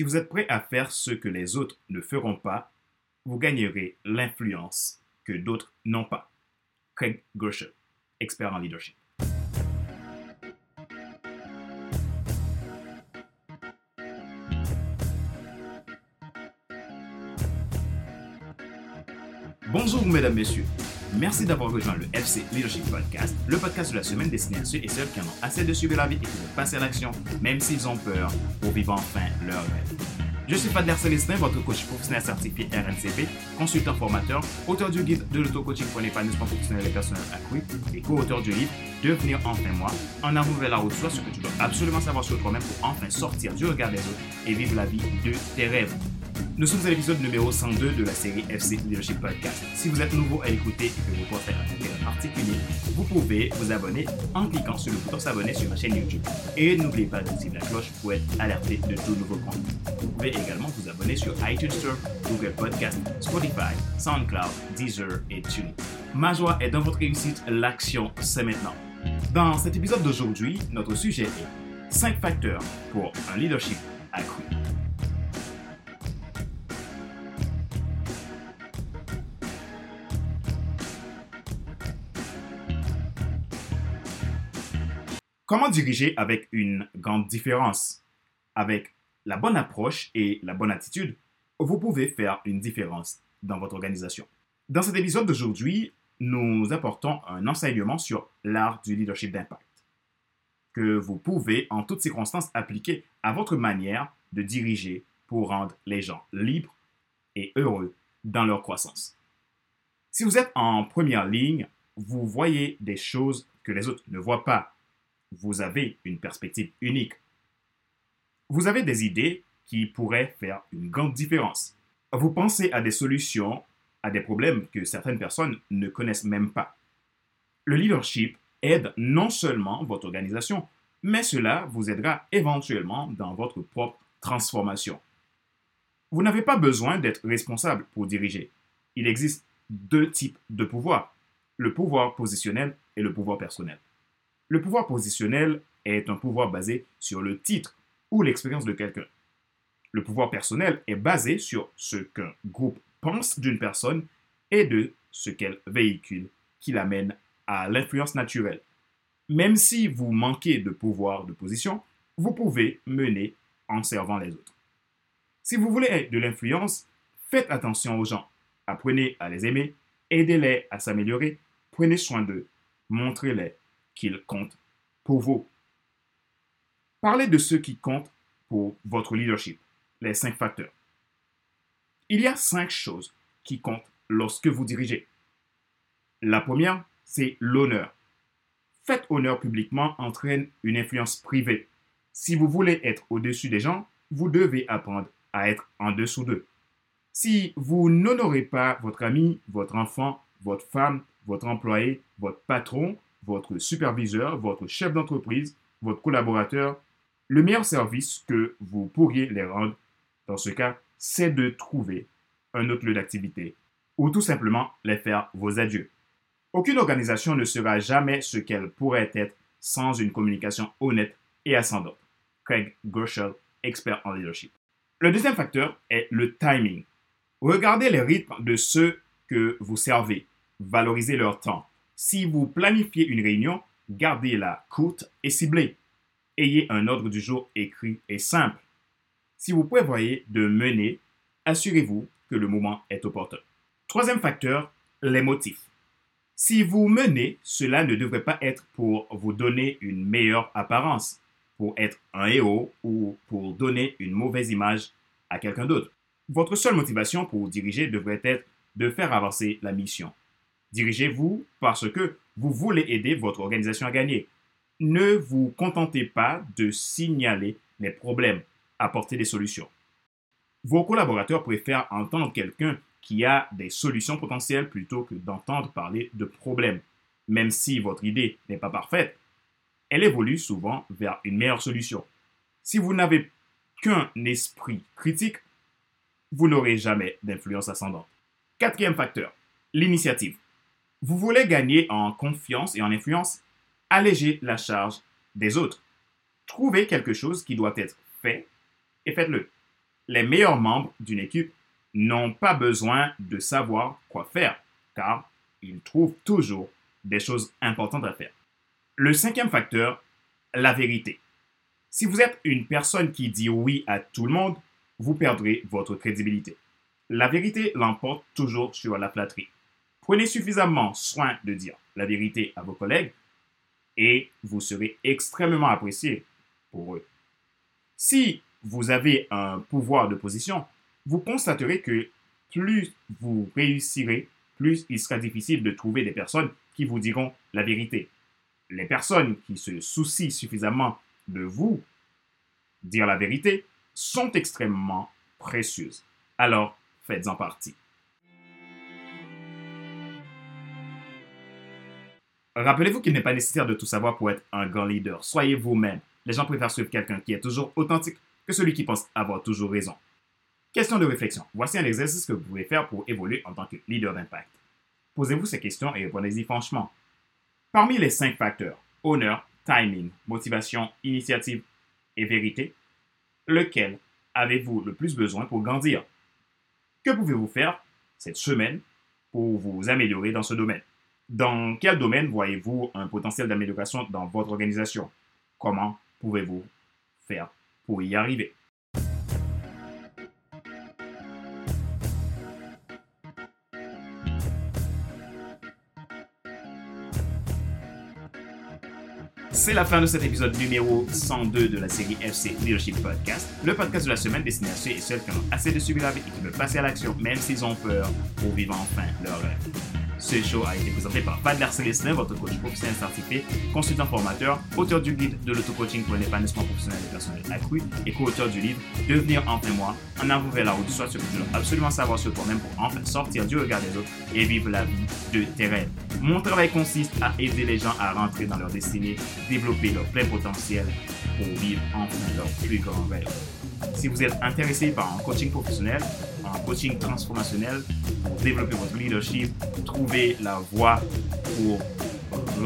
Si vous êtes prêt à faire ce que les autres ne feront pas, vous gagnerez l'influence que d'autres n'ont pas. Craig Groeschel, expert en leadership. Bonjour mesdames, messieurs. Merci d'avoir rejoint le FC Leadership Podcast, le podcast de la semaine destiné à ceux et celles qui en ont assez de suivre la vie et qui passer à l'action, même s'ils ont peur, pour vivre enfin leur rêve. Je suis Fadler Célestin, votre coach professionnel certifié RNCP, consultant formateur, auteur du guide de l'auto-coaching pour l'épanouissement professionnel et personnel accru et co-auteur du livre Devenir enfin moi, en avant vers la route, soit ce que tu dois absolument savoir sur toi-même pour enfin sortir du regard des autres et vivre la vie de tes rêves. Nous sommes à l'épisode numéro 102 de la série FC Leadership Podcast. Si vous êtes nouveau à écouter et que vous pensez un intérêt particulier, vous pouvez vous abonner en cliquant sur le bouton s'abonner sur ma chaîne YouTube. Et n'oubliez pas d'activer la cloche pour être alerté de tout nouveau contenu. Vous pouvez également vous abonner sur iTunes Store, Google Podcast, Spotify, SoundCloud, Deezer et TuneIn. Ma joie est dans votre réussite, l'action c'est maintenant. Dans cet épisode d'aujourd'hui, notre sujet est 5 facteurs pour un leadership accru. Comment diriger avec une grande différence? Avec la bonne approche et la bonne attitude, vous pouvez faire une différence dans votre organisation. Dans cet épisode d'aujourd'hui, nous apportons un enseignement sur l'art du leadership d'impact que vous pouvez en toutes circonstances appliquer à votre manière de diriger pour rendre les gens libres et heureux dans leur croissance. Si vous êtes en première ligne, vous voyez des choses que les autres ne voient pas vous avez une perspective unique. Vous avez des idées qui pourraient faire une grande différence. Vous pensez à des solutions à des problèmes que certaines personnes ne connaissent même pas. Le leadership aide non seulement votre organisation, mais cela vous aidera éventuellement dans votre propre transformation. Vous n'avez pas besoin d'être responsable pour diriger. Il existe deux types de pouvoir, le pouvoir positionnel et le pouvoir personnel. Le pouvoir positionnel est un pouvoir basé sur le titre ou l'expérience de quelqu'un. Le pouvoir personnel est basé sur ce qu'un groupe pense d'une personne et de ce qu'elle véhicule qui l'amène à l'influence naturelle. Même si vous manquez de pouvoir de position, vous pouvez mener en servant les autres. Si vous voulez de l'influence, faites attention aux gens. Apprenez à les aimer, aidez-les à s'améliorer, prenez soin d'eux, montrez-les qu'il compte pour vous. Parlez de ceux qui comptent pour votre leadership, les cinq facteurs. Il y a cinq choses qui comptent lorsque vous dirigez. La première, c'est l'honneur. Faites honneur publiquement entraîne une influence privée. Si vous voulez être au-dessus des gens, vous devez apprendre à être en dessous d'eux. Si vous n'honorez pas votre ami, votre enfant, votre femme, votre employé, votre patron, votre superviseur, votre chef d'entreprise, votre collaborateur, le meilleur service que vous pourriez les rendre, dans ce cas, c'est de trouver un autre lieu d'activité ou tout simplement les faire vos adieux. Aucune organisation ne sera jamais ce qu'elle pourrait être sans une communication honnête et ascendante. Craig Gershel, expert en leadership. Le deuxième facteur est le timing. Regardez les rythmes de ceux que vous servez. Valorisez leur temps. Si vous planifiez une réunion, gardez-la courte et ciblée. Ayez un ordre du jour écrit et simple. Si vous prévoyez de mener, assurez-vous que le moment est opportun. Troisième facteur, les motifs. Si vous menez, cela ne devrait pas être pour vous donner une meilleure apparence, pour être un héros ou pour donner une mauvaise image à quelqu'un d'autre. Votre seule motivation pour diriger devrait être de faire avancer la mission. Dirigez-vous parce que vous voulez aider votre organisation à gagner. Ne vous contentez pas de signaler les problèmes, apportez des solutions. Vos collaborateurs préfèrent entendre quelqu'un qui a des solutions potentielles plutôt que d'entendre parler de problèmes. Même si votre idée n'est pas parfaite, elle évolue souvent vers une meilleure solution. Si vous n'avez qu'un esprit critique, vous n'aurez jamais d'influence ascendante. Quatrième facteur, l'initiative. Vous voulez gagner en confiance et en influence Allégez la charge des autres. Trouvez quelque chose qui doit être fait et faites-le. Les meilleurs membres d'une équipe n'ont pas besoin de savoir quoi faire, car ils trouvent toujours des choses importantes à faire. Le cinquième facteur, la vérité. Si vous êtes une personne qui dit oui à tout le monde, vous perdrez votre crédibilité. La vérité l'emporte toujours sur la flatterie. Prenez suffisamment soin de dire la vérité à vos collègues et vous serez extrêmement apprécié pour eux. Si vous avez un pouvoir de position, vous constaterez que plus vous réussirez, plus il sera difficile de trouver des personnes qui vous diront la vérité. Les personnes qui se soucient suffisamment de vous dire la vérité sont extrêmement précieuses. Alors, faites-en partie. Rappelez-vous qu'il n'est pas nécessaire de tout savoir pour être un grand leader. Soyez vous-même. Les gens préfèrent suivre quelqu'un qui est toujours authentique que celui qui pense avoir toujours raison. Question de réflexion. Voici un exercice que vous pouvez faire pour évoluer en tant que leader d'impact. Posez-vous ces questions et répondez-y franchement. Parmi les cinq facteurs, honneur, timing, motivation, initiative et vérité, lequel avez-vous le plus besoin pour grandir? Que pouvez-vous faire cette semaine pour vous améliorer dans ce domaine? Dans quel domaine voyez-vous un potentiel d'amélioration dans votre organisation? Comment pouvez-vous faire pour y arriver? C'est la fin de cet épisode numéro 102 de la série FC Leadership Podcast, le podcast de la semaine destiné à ceux et celles qui ont assez de subir la vie et qui veulent passer à l'action même s'ils ont peur pour vivre enfin leur rêve. Ce show a été présenté par Padler Célestin, votre coach professionnel certifié, consultant formateur, auteur du guide de l'auto-coaching pour un épanouissement professionnel et personnel accru et co-auteur du livre Devenir enfin moi, en avant vers la route, soit ce que tu dois absolument savoir sur toi-même pour enfin sortir du regard des autres et vivre la vie de tes rêves. Mon travail consiste à aider les gens à rentrer dans leur destinée, développer leur plein potentiel pour vivre enfin leur plus grand rêve. Si vous êtes intéressé par un coaching professionnel, un coaching transformationnel pour développer votre leadership, trouver la voie pour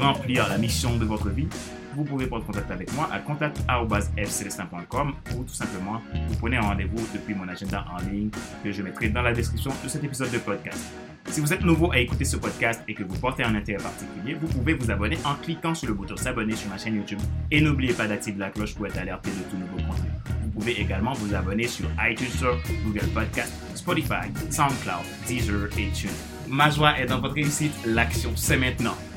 remplir la mission de votre vie, vous pouvez prendre contact avec moi à contact.fcelestin.com ou tout simplement vous prenez un rendez-vous depuis mon agenda en ligne que je mettrai dans la description de cet épisode de podcast. Si vous êtes nouveau à écouter ce podcast et que vous portez un intérêt particulier, vous pouvez vous abonner en cliquant sur le bouton s'abonner sur ma chaîne YouTube et n'oubliez pas d'activer la cloche pour être alerté de tout nouveau contenu. Vous pouvez également vous abonner sur iTunes Store, Google Podcast, Spotify, SoundCloud, Deezer et TuneIn. Ma joie est dans votre réussite, l'action c'est maintenant.